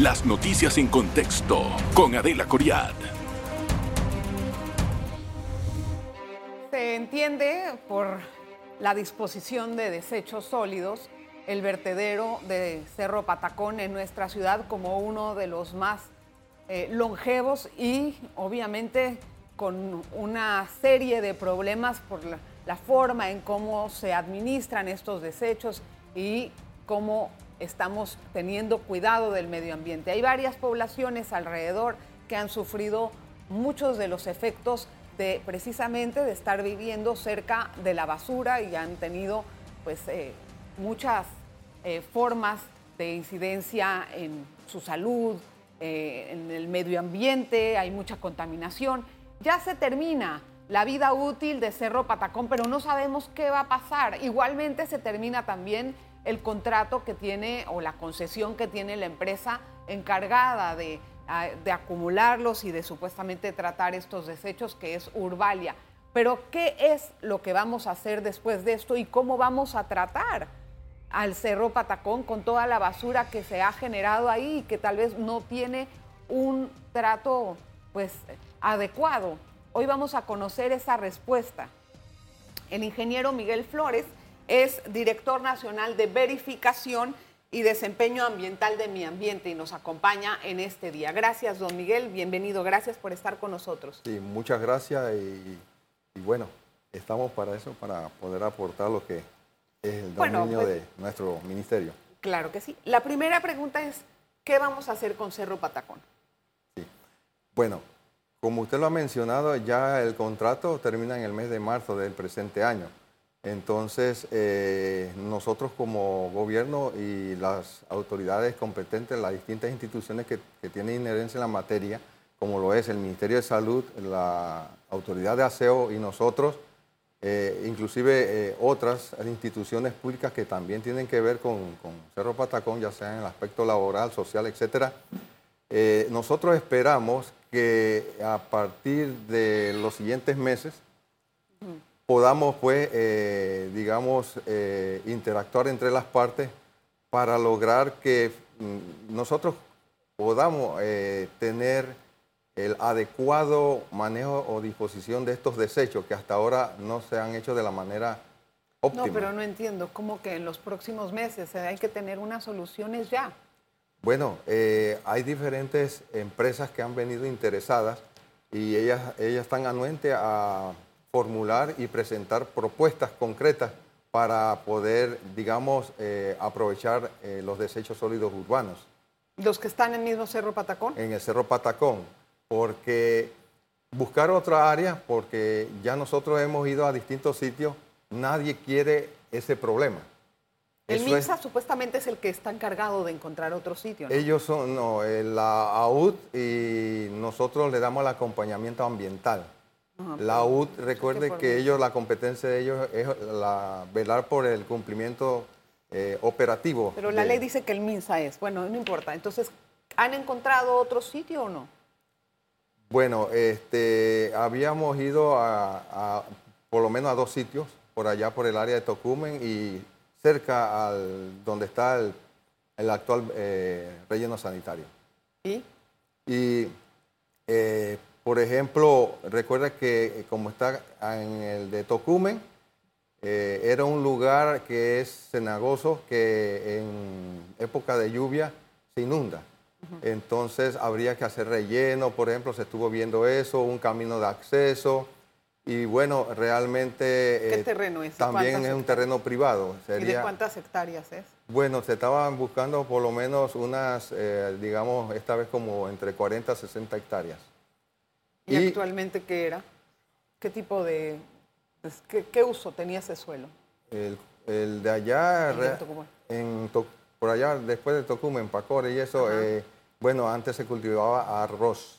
Las noticias en contexto con Adela Coriad. Se entiende por la disposición de desechos sólidos el vertedero de Cerro Patacón en nuestra ciudad como uno de los más eh, longevos y obviamente con una serie de problemas por la, la forma en cómo se administran estos desechos y cómo estamos teniendo cuidado del medio ambiente. Hay varias poblaciones alrededor que han sufrido muchos de los efectos de precisamente de estar viviendo cerca de la basura y han tenido pues eh, muchas eh, formas de incidencia en su salud, eh, en el medio ambiente, hay mucha contaminación. Ya se termina la vida útil de Cerro Patacón, pero no sabemos qué va a pasar. Igualmente se termina también el contrato que tiene o la concesión que tiene la empresa encargada de, ah, de acumularlos y de supuestamente tratar estos desechos, que es Urbalia. Pero ¿qué es lo que vamos a hacer después de esto y cómo vamos a tratar al Cerro Patacón con toda la basura que se ha generado ahí y que tal vez no tiene un trato pues adecuado? Hoy vamos a conocer esa respuesta. El ingeniero Miguel Flores es director nacional de verificación y desempeño ambiental de mi ambiente y nos acompaña en este día. Gracias, don Miguel, bienvenido, gracias por estar con nosotros. Sí, muchas gracias y, y bueno, estamos para eso, para poder aportar lo que es el Bueno, dominio pues- de nuestro ministerio. Claro que sí. La primera pregunta es, ¿qué vamos a hacer con Cerro Patacón? Bueno, como usted lo ha mencionado, ya el contrato termina en el mes de marzo del presente año. Entonces, eh, nosotros como gobierno y las autoridades competentes, las distintas instituciones que, que tienen inherencia en la materia, como lo es el Ministerio de Salud, la Autoridad de Aseo y nosotros, eh, inclusive eh, otras instituciones públicas que también tienen que ver con, con Cerro Patacón, ya sea en el aspecto laboral, social, eh, nosotros esperamos que a partir de los siguientes meses podamos, pues, eh, digamos, eh, interactuar entre las partes para lograr que mm, nosotros podamos eh, tener el adecuado manejo o disposición de estos desechos que hasta ahora no se han hecho de la manera óptima. No, pero no entiendo, ¿cómo que en los próximos meses hay que tener unas soluciones ya? Bueno, eh, hay diferentes empresas que han venido interesadas y ellas, ellas están anuentes a formular y presentar propuestas concretas para poder, digamos, eh, aprovechar eh, los desechos sólidos urbanos Los que están en el mismo Cerro Patacón. en el Cerro Patacón, porque buscar otra área, porque ya nosotros hemos ido a distintos sitios, nadie quiere ese problema. El Eso es- MINSA supuestamente es el que está encargado de encontrar otro sitio. ¿no? Ellos son, no, eh, la AUD y nosotros le damos el acompañamiento ambiental. Ajá, La AUD, recuerde que ellos, la competencia de ellos es la, velar por el cumplimiento eh, operativo. Pero la de- ley dice que el MINSA es. Bueno, no importa. Entonces, ¿han encontrado otro sitio o no? Bueno, este, habíamos ido a, a por lo menos a dos sitios, por allá por el área de Tocumen y cerca al donde está el, el actual eh, relleno sanitario. ¿Y? Y, eh, por ejemplo, recuerda que eh, como está en el de Tocumen, eh, era un lugar que es cenagoso, que en época de lluvia se inunda. Entonces habría que hacer relleno, por ejemplo, se estuvo viendo eso, un camino de acceso. Y bueno, realmente... ¿Qué eh, terreno es? También ¿Cuántas es un terreno privado. ¿Y de cuántas hectáreas es? bueno, se estaban buscando por lo menos unas, eh, digamos, esta vez como entre 40 a 60 hectáreas. ¿Y, Y- actualmente qué era? ¿Qué tipo de... pues, ¿qué, qué uso tenía ese suelo? El, el de allá, El de Tocumen. en por allá después de Tocumen, Pacore y eso, eh, bueno, antes se cultivaba arroz.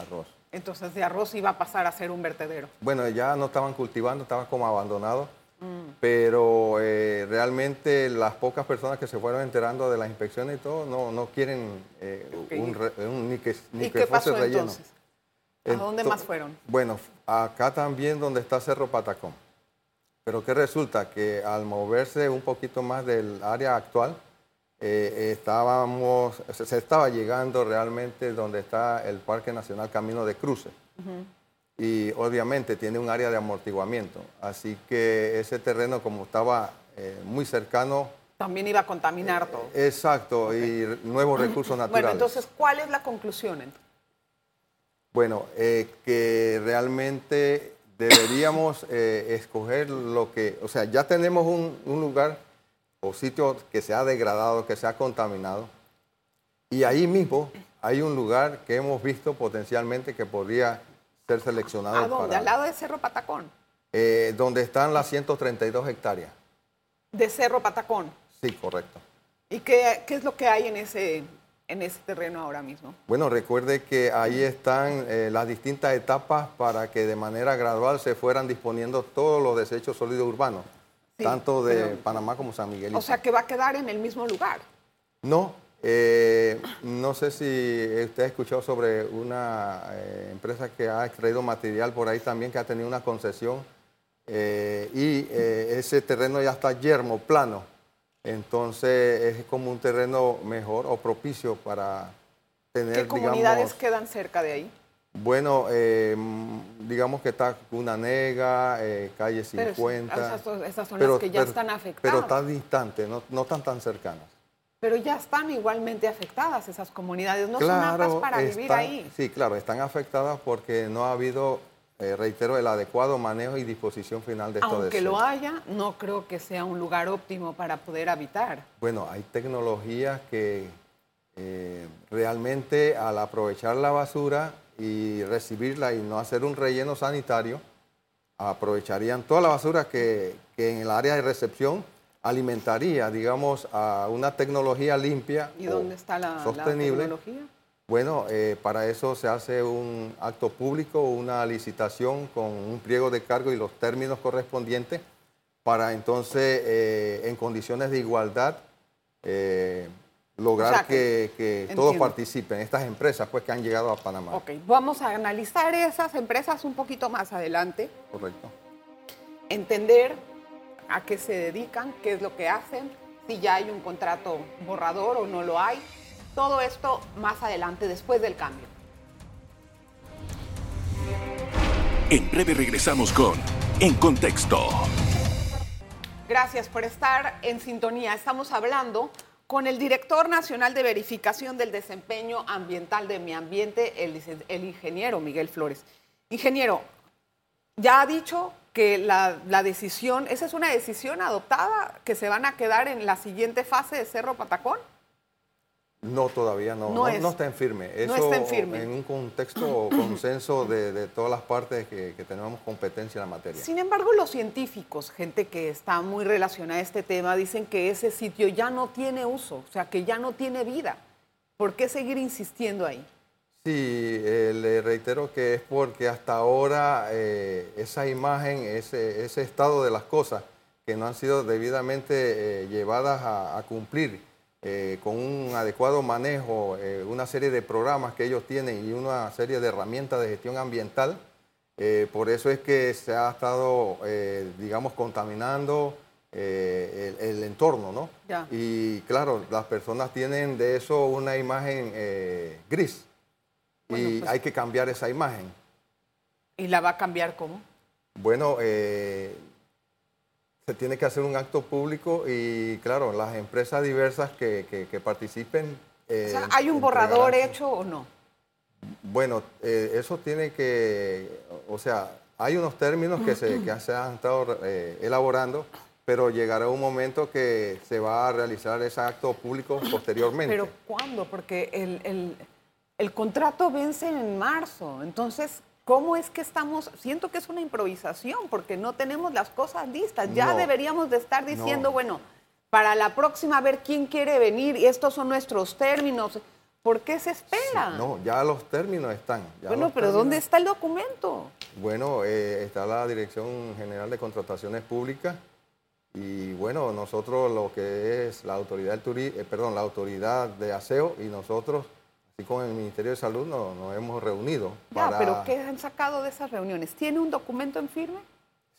Arroz. Entonces, de arroz iba a pasar a ser un vertedero. Bueno, ya no estaban cultivando, estaba como abandonado, Mm. pero eh, realmente las pocas personas que se fueron enterando de las inspecciones y todo no, no quieren eh, un, ni que, ni ¿Y que qué fuese pasó relleno. entonces? ¿A dónde más fueron? Bueno, acá también donde está Cerro Patacón. Pero que resulta que al moverse un poquito más del área actual, eh, estábamos, se estaba llegando realmente donde está el Parque Nacional Camino de Cruce. Y obviamente tiene un área de amortiguamiento. Así que ese terreno, como estaba eh, muy cercano. También iba a contaminar todo. exacto, y nuevos recursos naturales. Bueno, entonces, ¿cuál es la conclusión? Bueno, eh, que realmente deberíamos escoger lo que, o sea, ya tenemos un, un lugar o sitio que se ha degradado, que se ha contaminado. Y ahí mismo hay un lugar que hemos visto potencialmente que podría ser seleccionado. ¿A dónde? ¿Al lado de Cerro Patacón? Eh, donde están las 132 hectáreas. ¿De Cerro Patacón? Sí, correcto. ¿Y qué, qué es lo que hay en ese, en ese terreno ahora mismo? Bueno, recuerde que ahí están eh, las distintas etapas para que de manera gradual se fueran disponiendo todos los desechos sólidos urbanos tanto de Panamá como San Miguel. O sea, que va a quedar en el mismo lugar. No, eh, no sé si usted ha escuchado sobre una eh, empresa que ha extraído material por ahí también, que ha tenido una concesión eh, y ese terreno ya está yermo, plano. Entonces es como un terreno mejor o propicio para tener, ¿Qué comunidades quedan cerca de ahí? Bueno, eh, digamos que está Cuna Nega, eh, calle 50. Pero esas, son las que ya están afectadas. Pero están distantes, no, no están tan cercanas. Pero ya están igualmente afectadas esas comunidades, no son aptas para vivir ahí. Sí, claro, están afectadas porque no ha habido, eh, reitero, el adecuado manejo y disposición final de estos Aunque lo haya, no creo que sea un lugar óptimo para poder habitar. Bueno, hay tecnologías que realmente al aprovechar la basura y recibirla y no hacer un relleno sanitario, aprovecharían toda la basura que, en el área de recepción alimentaría, digamos, a una tecnología limpia ¿Y dónde está la, sostenible. tecnología? Bueno, eh, para eso se hace un acto público, una licitación con un pliego de cargo y los términos correspondientes para entonces, eh, en condiciones de igualdad, eh, lograr que, todos participen, estas empresas pues que han llegado a Panamá. Ok, vamos a analizar esas empresas un poquito más adelante. Correcto. Entender a qué se dedican, qué es lo que hacen, si ya hay un contrato borrador o no lo hay. Todo esto más adelante, después del cambio. En breve regresamos con En Contexto. Gracias por estar en sintonía. Estamos hablando con el director nacional de verificación del desempeño ambiental de mi ambiente, el, ingeniero Miguel Flores. Ingeniero, ya ha dicho que la, la, decisión, esa es una decisión adoptada, que se van a quedar en la siguiente fase de Cerro Patacón. No, todavía no. No, está en firme. Eso, no está en firme. En un contexto consenso de, todas las partes que, tenemos competencia en la materia. Sin embargo, los científicos, gente que está muy relacionada a este tema, dicen que ese sitio ya no tiene uso, o sea, que ya no tiene vida. ¿Por qué seguir insistiendo ahí? Sí, eh, le reitero que es porque hasta ahora eh, esa imagen, ese, ese, estado de las cosas que no han sido debidamente eh, llevadas a cumplir eh, con un adecuado manejo, eh, una serie de programas que ellos tienen y una serie de herramientas de gestión ambiental. Eh, por eso es que se ha estado, digamos, contaminando el, entorno, ¿no? Y claro, las personas tienen de eso una imagen gris y pues hay que cambiar esa imagen. ¿Y la va a cambiar cómo? Bueno, se tiene que hacer un acto público y, claro, las empresas diversas que, participen. Eh, ¿Hay un borrador hecho o no? Bueno, eh, eso tiene que, o sea, hay unos términos que se, que se han estado eh, elaborando, pero llegará un momento que se va a realizar ese acto público posteriormente. ¿Pero cuándo? Porque el, el, el contrato vence en marzo, entonces, ¿Cómo es que estamos? Siento que es una improvisación porque no tenemos las cosas listas. Ya deberíamos de estar diciendo, bueno, para la próxima a ver quién quiere venir y estos son nuestros términos. ¿Por qué se espera? no, ya los términos están. bueno, pero ¿dónde está el documento? Bueno, eh, está la Dirección General de Contrataciones Públicas y bueno, nosotros lo que es la autoridad del eh, perdón, la autoridad de aseo y nosotros Así con el Ministerio de Salud nos, hemos reunido. Ya, pero ¿qué han sacado de esas reuniones? ¿Tiene un documento en firme?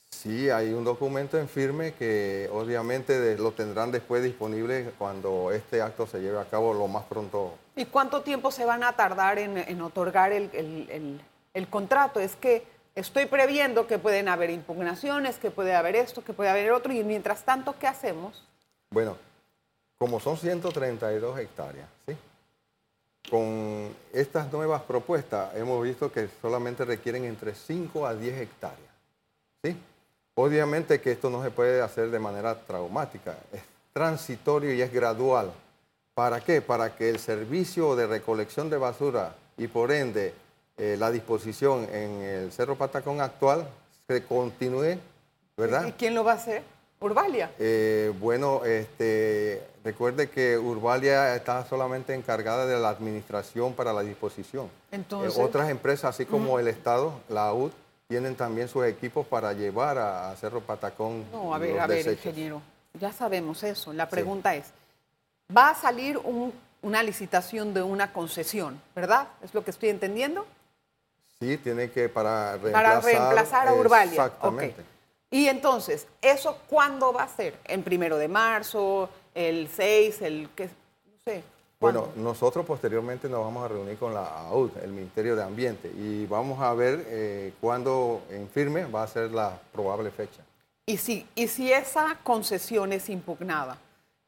Sí, hay un documento en firme que obviamente lo tendrán después disponible cuando este acto se lleve a cabo lo más pronto. ¿Y cuánto tiempo se van a tardar en, otorgar el, el contrato? Es que estoy previendo que pueden haber impugnaciones, que puede haber esto, que puede haber otro, y mientras tanto, ¿qué hacemos? Bueno, como son 132 hectáreas, ¿sí? Con estas nuevas propuestas hemos visto que solamente requieren entre 5 a 10 hectáreas. ¿sí? Obviamente que esto no se puede hacer de manera traumática, es transitorio y es gradual. ¿Para qué? Para que el servicio de recolección de basura y por ende eh, la disposición en el Cerro Patacón actual se continúe, ¿verdad? ¿Y quién lo va a hacer? Urbalia. Eh, bueno, este, recuerde que Urbalia está solamente encargada de la administración para la disposición. Entonces, otras empresas, así como el Estado, la UD, tienen también sus equipos para llevar a, Cerro Patacón. No, a ver, a ver, ingeniero, ya sabemos eso. La pregunta es, ¿va a salir una licitación de una concesión, verdad? ¿Es lo que estoy entendiendo? Sí, tiene que para reemplazar, para reemplazar a Urbalia. Exactamente. Y entonces, ¿eso cuándo va a ser? ¿En primero de marzo? ¿El 6? ¿El qué? No sé. Bueno, nosotros posteriormente nos vamos a reunir con la AUD, el Ministerio de Ambiente, y vamos a ver eh, cuándo en firme va a ser la probable fecha. Y si, y si esa concesión es impugnada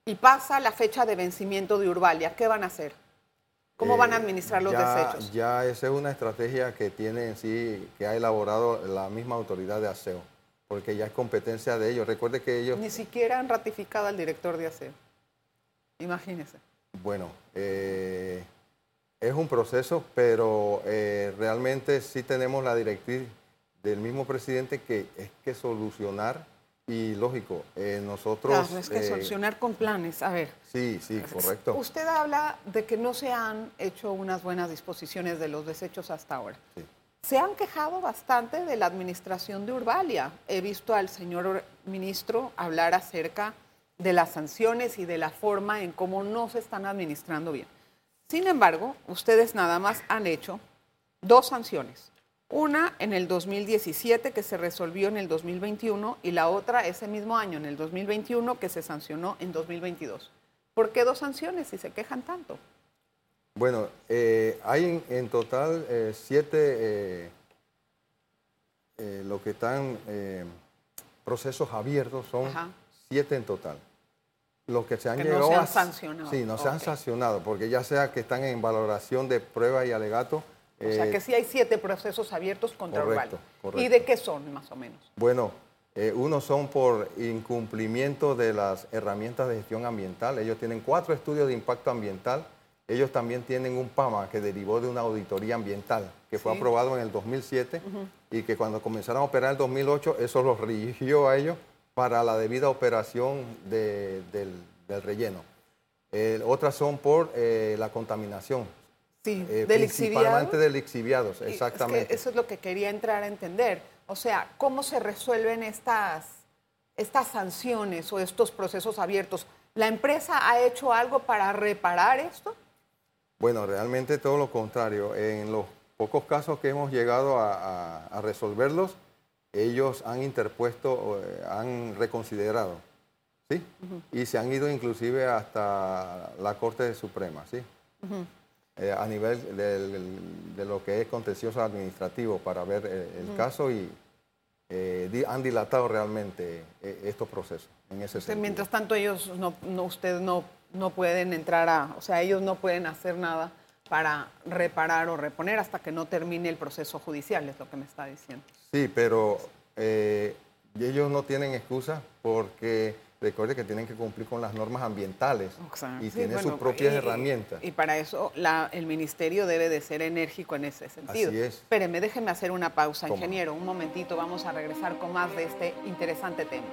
y pasa la fecha de vencimiento de Urbalia, ¿qué van a hacer? ¿Cómo van a eh, administrar los desechos? Ya esa es una estrategia que tiene en sí, que ha elaborado la misma autoridad de aseo porque ya es competencia de ellos. Recuerde que ellos... Ni siquiera han ratificado al director de aseo. Imagínese. Bueno, eh, es un proceso, pero eh, realmente sí tenemos la directriz del mismo presidente que es que solucionar y lógico, eh, nosotros... Claro, es que solucionar con planes, a ver. Sí, sí, correcto. Usted habla de que no se han hecho unas buenas disposiciones de los desechos hasta ahora. Sí se han quejado bastante de la administración de Urbalia. He visto al señor ministro hablar acerca de las sanciones y de la forma en cómo no se están administrando bien. Sin embargo, ustedes nada más han hecho dos sanciones. Una en el 2017 que se resolvió en el 2021 y la otra ese mismo año, en el 2021, que se sancionó en 2022. ¿Por qué dos sanciones si se quejan tanto? Bueno, eh, hay en, total eh, siete, eh, lo que están procesos abiertos son siete en total. Los que se han llegado no se han sancionado. Sí, no se han sancionado, porque ya sea que están en valoración de prueba y alegato. O sea que sí hay siete procesos abiertos contra correcto, correcto. ¿Y de qué son, más o menos? Bueno, unos son por incumplimiento de las herramientas de gestión ambiental. Ellos tienen cuatro estudios de impacto ambiental ellos también tienen un PAMA que derivó de una auditoría ambiental que fue aprobado en el 2007 y que cuando comenzaron a operar en el 2008, eso los rigió a ellos para la debida operación del, relleno. otras son por eh, la contaminación. Sí, eh, del principalmente del lixiviados, exactamente. eso es lo que quería entrar a entender. O sea, ¿cómo se resuelven estas, estas sanciones o estos procesos abiertos? ¿La empresa ha hecho algo para reparar esto? Bueno, realmente todo lo contrario. En los pocos casos que hemos llegado a, resolverlos, ellos han interpuesto, eh, han reconsiderado, ¿sí? Y se han ido inclusive hasta la Corte Suprema, ¿sí? Eh, a nivel de lo que es contencioso administrativo para ver eh, el caso y han dilatado realmente estos procesos en ese sentido. Mientras tanto ellos no, no usted no no pueden entrar a, o sea, ellos no pueden hacer nada para reparar o reponer hasta que no termine el proceso judicial, es lo que me está diciendo. Sí, pero eh, ellos no tienen excusa porque recuerde que tienen que cumplir con las normas ambientales y tienen sus propias herramientas. Y para eso el ministerio debe de ser enérgico en ese sentido. Así es. Espéreme, déjenme hacer una pausa, ingeniero. Un momentito, vamos a regresar con más de este interesante tema.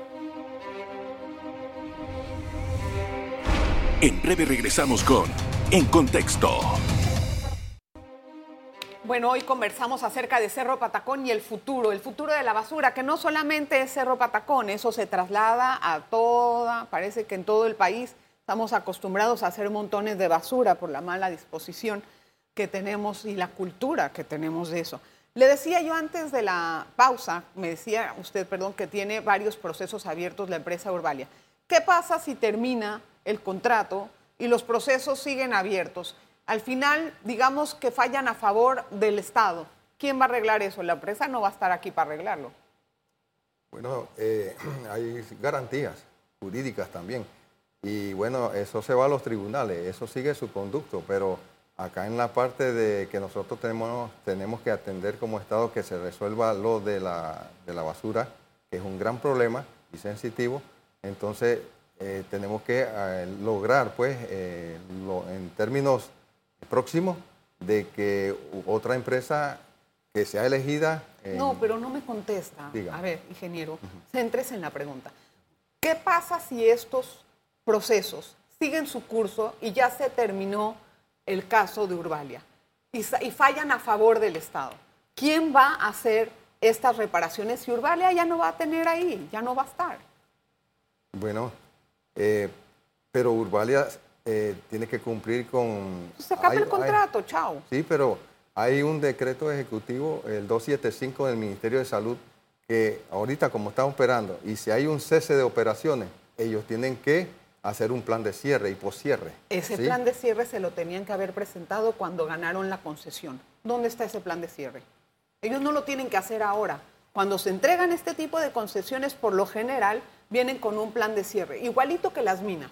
En breve regresamos con En Contexto. Bueno, hoy conversamos acerca de Cerro Patacón y el futuro, el futuro de la basura, que no solamente es Cerro Patacón, eso se traslada a toda, parece que en todo el país estamos acostumbrados a hacer montones de basura por la mala disposición que tenemos y la cultura que tenemos de eso. Le decía yo antes de la pausa, me decía usted, perdón, que tiene varios procesos abiertos la empresa Urbalia. ¿Qué pasa si termina el contrato y los procesos siguen abiertos? Al final, digamos que fallan a favor del Estado. ¿Quién va a arreglar eso? La empresa no va a estar aquí para arreglarlo. Bueno, eh, hay garantías jurídicas también. Y bueno, eso se va a los tribunales, eso sigue su conducto, pero acá en la parte de que nosotros tenemos, tenemos que atender como Estado que se resuelva lo de la, de la basura, que es un gran problema y sensitivo, entonces eh, tenemos que eh, lograr, pues, eh, en términos próximos, de que otra empresa que sea elegida... no, pero no me contesta. A ver, ingeniero, céntrese en la pregunta. ¿Qué pasa si estos procesos siguen su curso y ya se terminó el caso de Urbalia y, fallan a favor del Estado. ¿Quién va a hacer estas reparaciones si Urbalia ya no va a tener ahí, ya no va a estar? Bueno, eh, pero Urbalia eh, tiene que cumplir con... Se acaba el contrato, chao. Sí, pero hay un decreto ejecutivo, el 275 del Ministerio de Salud, que ahorita como está operando, y si hay un cese de operaciones, ellos tienen que hacer un plan de cierre y poscierre. Ese plan de cierre se lo tenían que haber presentado cuando ganaron la concesión. ¿Dónde está ese plan de cierre? Ellos no lo tienen que hacer ahora. Cuando se entregan este tipo de concesiones, por lo general, vienen con un plan de cierre, igualito que las minas.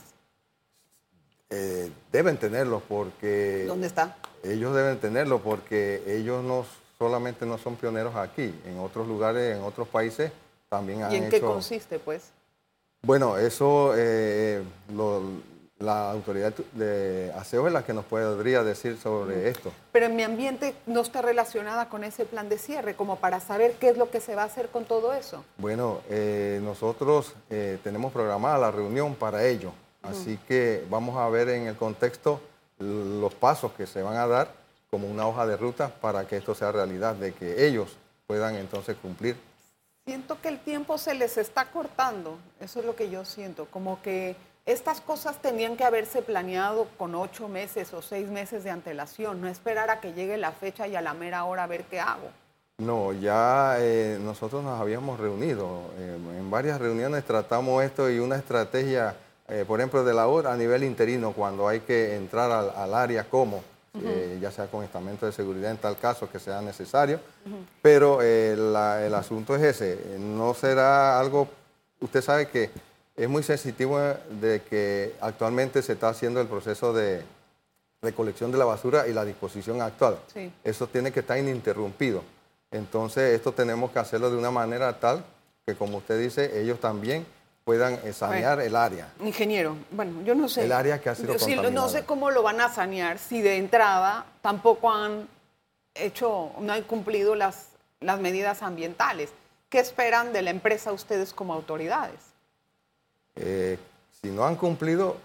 Eh, deben tenerlo porque... ¿Dónde está? Ellos deben tenerlo porque ellos no solamente no son pioneros aquí, en otros lugares, en otros países también han ¿Y en qué consiste, pues? Bueno, eso eh, la autoridad de aseo es la que nos podría decir sobre esto. Pero en mi ambiente no está relacionada con ese plan de cierre, como para saber qué es lo que se va a hacer con todo eso. Bueno, eh, nosotros eh, tenemos programada la reunión para ello, así que vamos a ver en el contexto los pasos que se van a dar como una hoja de ruta para que esto sea realidad, de que ellos puedan entonces cumplir Siento que el tiempo se les está cortando, eso es lo que yo siento, como que estas cosas tenían que haberse planeado con ocho meses o seis meses de antelación, no esperar a que llegue la fecha y a la mera hora a ver qué hago. No, ya eh, nosotros nos habíamos reunido, eh, en varias reuniones tratamos esto y una estrategia, eh, por ejemplo, de la hora a nivel interino, cuando hay que entrar al, al área como ya sea con estamento de seguridad en tal caso que sea necesario. Pero el asunto es ese, no será algo, usted sabe que es muy sensitivo de que actualmente se está haciendo el proceso de recolección de la basura y la disposición actual. Eso tiene que estar ininterrumpido. Entonces, esto tenemos que hacerlo de una manera tal que, como usted dice, ellos también puedan eh, sanear el área. Ingeniero, bueno, yo no sé. El área que ha sido contaminada. No sé cómo lo van a sanear si de entrada tampoco han hecho, no han cumplido las, las medidas ambientales. ¿Qué esperan de la empresa ustedes como autoridades? Eh, si no han cumplido,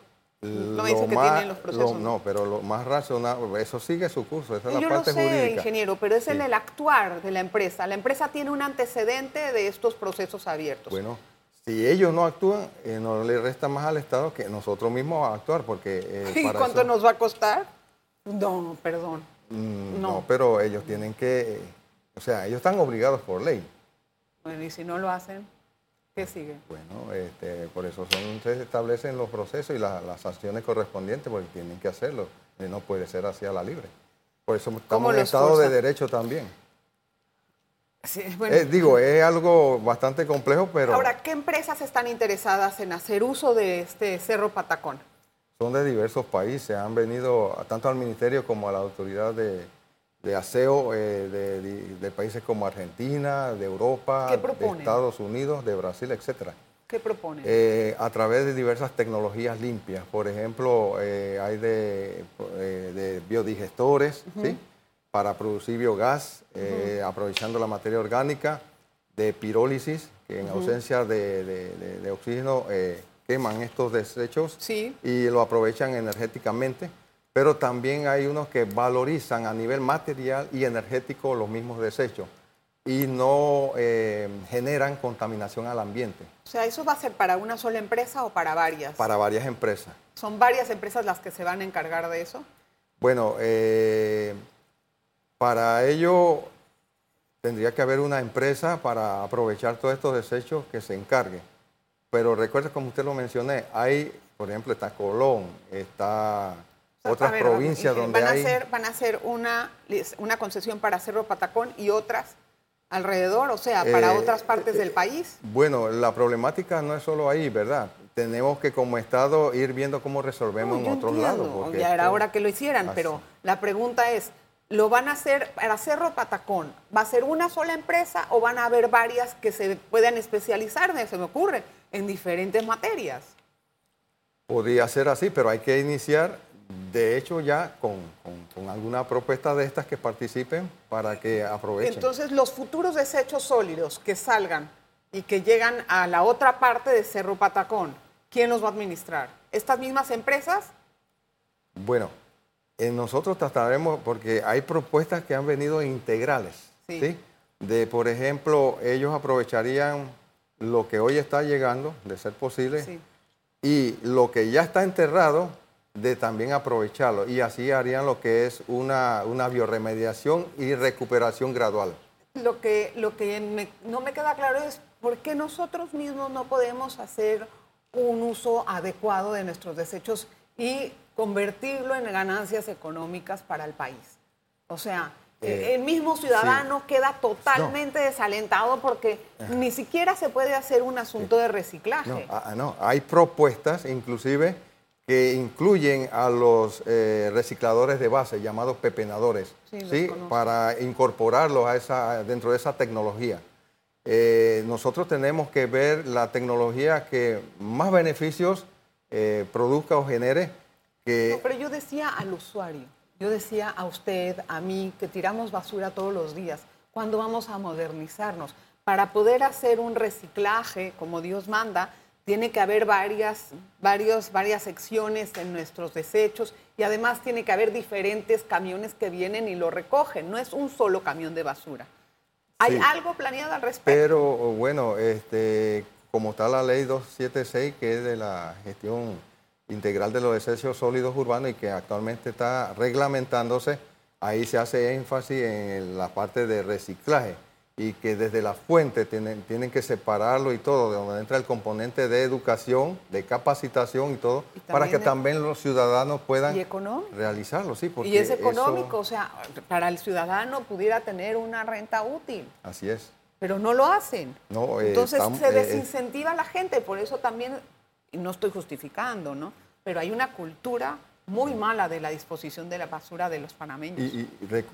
no me dicen que tienen los procesos. no, pero lo más razonable, eso sigue su curso, esa es la Yo parte lo sé, jurídica. ingeniero, pero es en el actuar de la empresa. La empresa tiene un antecedente de estos procesos abiertos. Bueno, si ellos no actúan, eh, no le resta más al Estado que nosotros mismos actuar, porque... Eh, ¿Y cuánto nos va a costar? No, perdón. Mm, no. pero ellos tienen que... o sea, ellos están obligados por ley. Bueno, y si no lo hacen, ¿qué sigue? Bueno, este, por eso son, se establecen los procesos y las acciones correspondientes, porque tienen que hacerlo. Y no puede ser así a la libre. Por eso estamos en estado de derecho también. Eh, digo, es algo bastante complejo, pero... Ahora, ¿qué empresas están interesadas en hacer uso de este Cerro Patacón? Son de diversos países, han venido tanto al Ministerio como a la Autoridad de, Aseo eh, de, países como Argentina, de Europa, de Estados Unidos, de Brasil, etc. ¿Qué proponen? Eh, a través de diversas tecnologías limpias. Por ejemplo, hay de, biodigestores, ¿sí? para producir biogás, eh, aprovechando la materia orgánica, de pirólisis, que en ausencia de, oxígeno eh, queman estos desechos y lo aprovechan energéticamente. Pero también hay unos que valorizan a nivel material y energético los mismos desechos y no eh, generan contaminación al ambiente. O sea, ¿eso va a ser para una sola empresa o para varias? Para varias empresas. ¿Son varias empresas las que se van a encargar de eso? Bueno, eh, para ello, tendría que haber una empresa para aprovechar todos estos desechos que se encargue. Pero recuerde, como usted lo mencioné, hay, por ejemplo, está Colón, está otras provincias donde van hay... A hacer, van a hacer una, una concesión para Cerro Patacón y otras alrededor, o sea, para eh, otras partes del país. Bueno, la problemática no es solo ahí, ¿verdad? Tenemos que como Estado ir viendo cómo resolvemos en otros lados. ya era hora que lo hicieran, pero la pregunta es, ¿lo van a hacer para Cerro Patacón? ¿Va a ser una sola empresa o van a haber varias que se puedan especializar, se me ocurre, en diferentes materias? Podría ser así, pero hay que iniciar de hecho ya con, alguna propuesta de estas que participen para que aprovechen. Entonces, los futuros desechos sólidos que salgan y que llegan a la otra parte de Cerro Patacón, ¿quién los va a administrar? ¿Estas mismas empresas? Bueno, nosotros trataremos, porque hay propuestas que han venido integrales, sí. De, por ejemplo, ellos aprovecharían lo que hoy está llegando, de ser posible, y lo que ya está enterrado, de también aprovecharlo y así harían lo que es una, una bioremediación y recuperación gradual. Lo que, lo que no me queda claro es por qué nosotros mismos no podemos hacer un uso adecuado de nuestros desechos y convertirlo en ganancias económicas para el país. O sea, eh, el mismo ciudadano queda totalmente desalentado porque ni siquiera se puede hacer un asunto de reciclaje. No, ah, no, hay propuestas inclusive que incluyen a los eh, recicladores de base, llamados pepenadores, ¿sí? para incorporarlos a esa, dentro de esa tecnología. Eh, nosotros tenemos que ver la tecnología que más beneficios eh, produzca o genere. Que... pero yo decía al usuario, yo decía a usted, a mí, que tiramos basura todos los días. ¿Cuándo vamos a modernizarnos? Para poder hacer un reciclaje como Dios manda, tiene que haber varias, varios, varias secciones en nuestros desechos y además tiene que haber diferentes camiones que vienen y lo recogen. No es un solo camión de basura. ¿Hay algo planeado al respecto? Pero bueno, este, como está la ley 276, que es de la gestión integral de los desechos sólidos urbanos y que actualmente está reglamentándose, ahí se hace énfasis en la parte de reciclaje y que desde la fuente tienen, tienen que separarlo y todo, de donde entra el componente de educación, de capacitación y todo, para que también los ciudadanos puedan realizarlo. Sí, porque y es económico, o sea, para el ciudadano pudiera tener una renta útil. Así es. Pero no lo hacen. No, eh, Entonces se eh, desincentiva a la gente, por eso también, y no estoy justificando, ¿no? Pero hay una cultura muy mala de la disposición de la basura de los panameños. Y,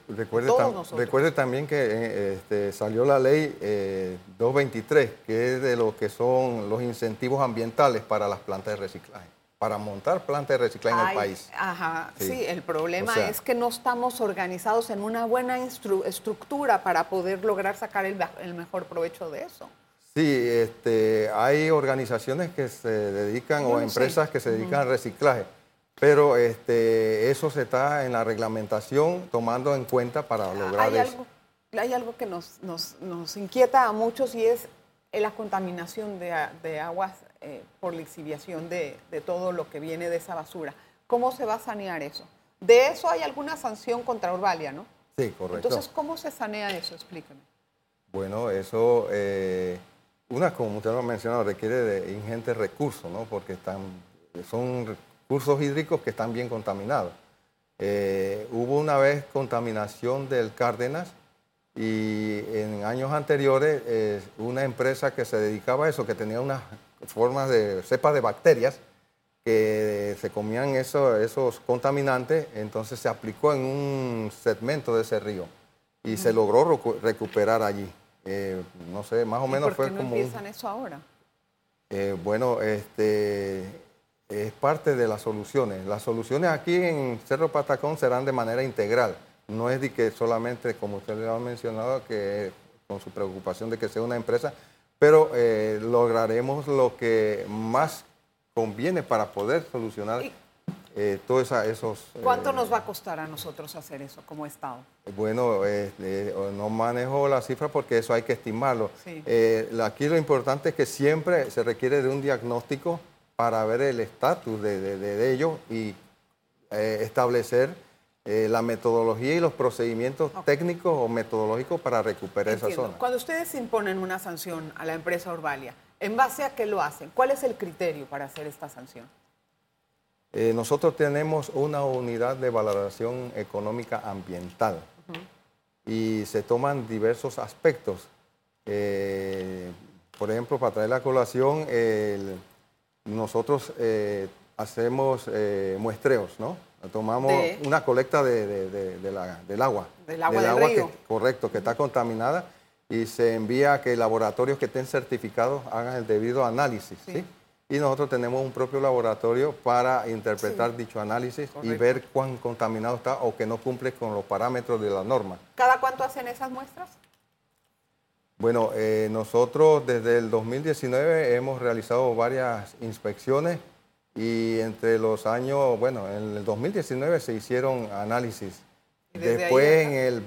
recuerde, también que eh, este, salió la ley 223, eh, que es de lo que son los incentivos ambientales para las plantas de reciclaje, para montar plantas de reciclaje en el país. Ajá, sí, el problema es que no estamos organizados en una buena estructura para poder lograr sacar el, mejor provecho de eso. Sí, este, hay organizaciones que se dedican o empresas que se dedican al reciclaje pero este, eso se está en la reglamentación tomando en cuenta para lograr hay eso. Algo, hay algo que nos, inquieta a muchos y es la contaminación de, aguas eh, por lixiviación de, de todo lo que viene de esa basura. ¿Cómo se va a sanear eso? De eso hay alguna sanción contra Urbalia, ¿no? Sí, correcto. Entonces, ¿cómo se sanea eso? Explíqueme. Bueno, eso, eh, una, como usted lo ha mencionado, requiere de ingentes recursos, ¿no? Porque están, son cursos hídricos que están bien contaminados. Eh, hubo una vez contaminación del Cárdenas y en años anteriores eh, una empresa que se dedicaba a eso, que tenía unas formas de cepas de bacterias que se comían esos contaminantes, entonces se aplicó en un segmento de ese río y se logró recuperar allí. Eh, no sé, más o menos por qué fue no como... empiezan eso ahora? bueno, este, es parte de las soluciones. Las soluciones aquí en Cerro Patacón serán de manera integral. No es de que solamente, como usted le ha mencionado, que con su preocupación de que sea una empresa, pero eh, lograremos lo que más conviene para poder solucionar eh, todos esos... ¿Cuánto eh, nos va a costar a nosotros hacer eso como Estado? Bueno, no manejo la cifra porque eso hay que estimarlo. aquí lo importante es que siempre se requiere de un diagnóstico para ver el estatus de, ellos y eh, establecer eh, la metodología y los procedimientos técnicos o metodológicos para recuperar esa zona. Cuando ustedes imponen una sanción a la empresa Orbalia, ¿en base a qué lo hacen? ¿Cuál es el criterio para hacer esta sanción? Eh, nosotros tenemos una unidad de valoración económica ambiental y se toman diversos aspectos. Por ejemplo, para traer la colación, nosotros hacemos muestreos, ¿no? Tomamos una colecta de, del agua. Del agua del, río. correcto, que está contaminada y se envía a que laboratorios que estén certificados hagan el debido análisis. Sí. Y nosotros tenemos un propio laboratorio para interpretar dicho análisis y ver cuán contaminado está o que no cumple con los parámetros de la norma. ¿Cada cuánto hacen esas muestras? Bueno, eh, nosotros desde el 2019 hemos realizado varias inspecciones y entre los años, bueno, en el 2019 se hicieron análisis. Después en el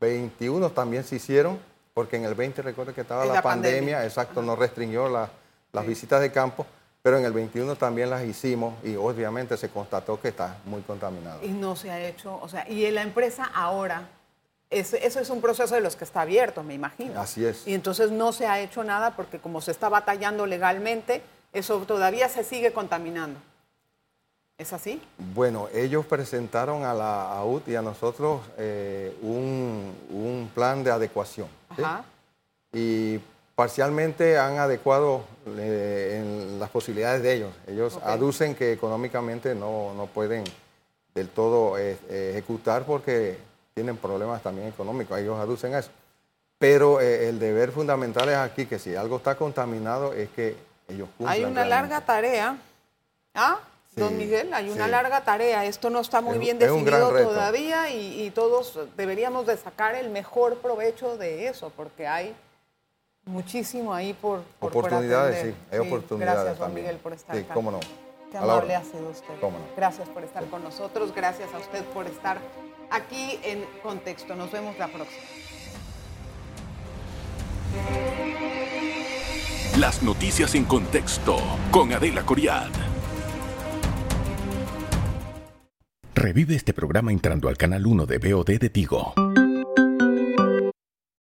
21 también se hicieron, porque en el 20 recuerdo que estaba la, pandemia, exacto, no restringió las visitas de campo, pero en el 21 también las hicimos y obviamente se constató que está muy contaminado. Y no se ha hecho, o sea, y en la empresa ahora, eso es un proceso de los que está abierto, me imagino. Así es. Y entonces no se ha hecho nada porque como se está batallando legalmente, eso todavía se sigue contaminando. ¿Es así? Bueno, ellos presentaron a la AUT y a nosotros eh, un, plan de adecuación. Y parcialmente han adecuado eh, en las posibilidades de ellos. Ellos aducen que económicamente no, pueden del todo eh, ejecutar porque tienen problemas también económicos. Ellos aducen eso. Pero el deber fundamental es aquí que si algo está contaminado es que hay una larga tarea. ¿Ah? Don Miguel, hay una larga tarea. Esto no está muy bien definido todavía y, todos deberíamos de sacar el mejor provecho de eso, porque hay muchísimo ahí por, oportunidades, sí, hay oportunidades. Gracias, don Miguel, por estar sí, cómo no. Qué amable ha sido usted. Gracias por estar con nosotros, gracias a usted por estar aquí en Contexto. Nos vemos la próxima. Las noticias en contexto con Adela Coriad. Revive este programa entrando al canal 1 de BOD de Tigo.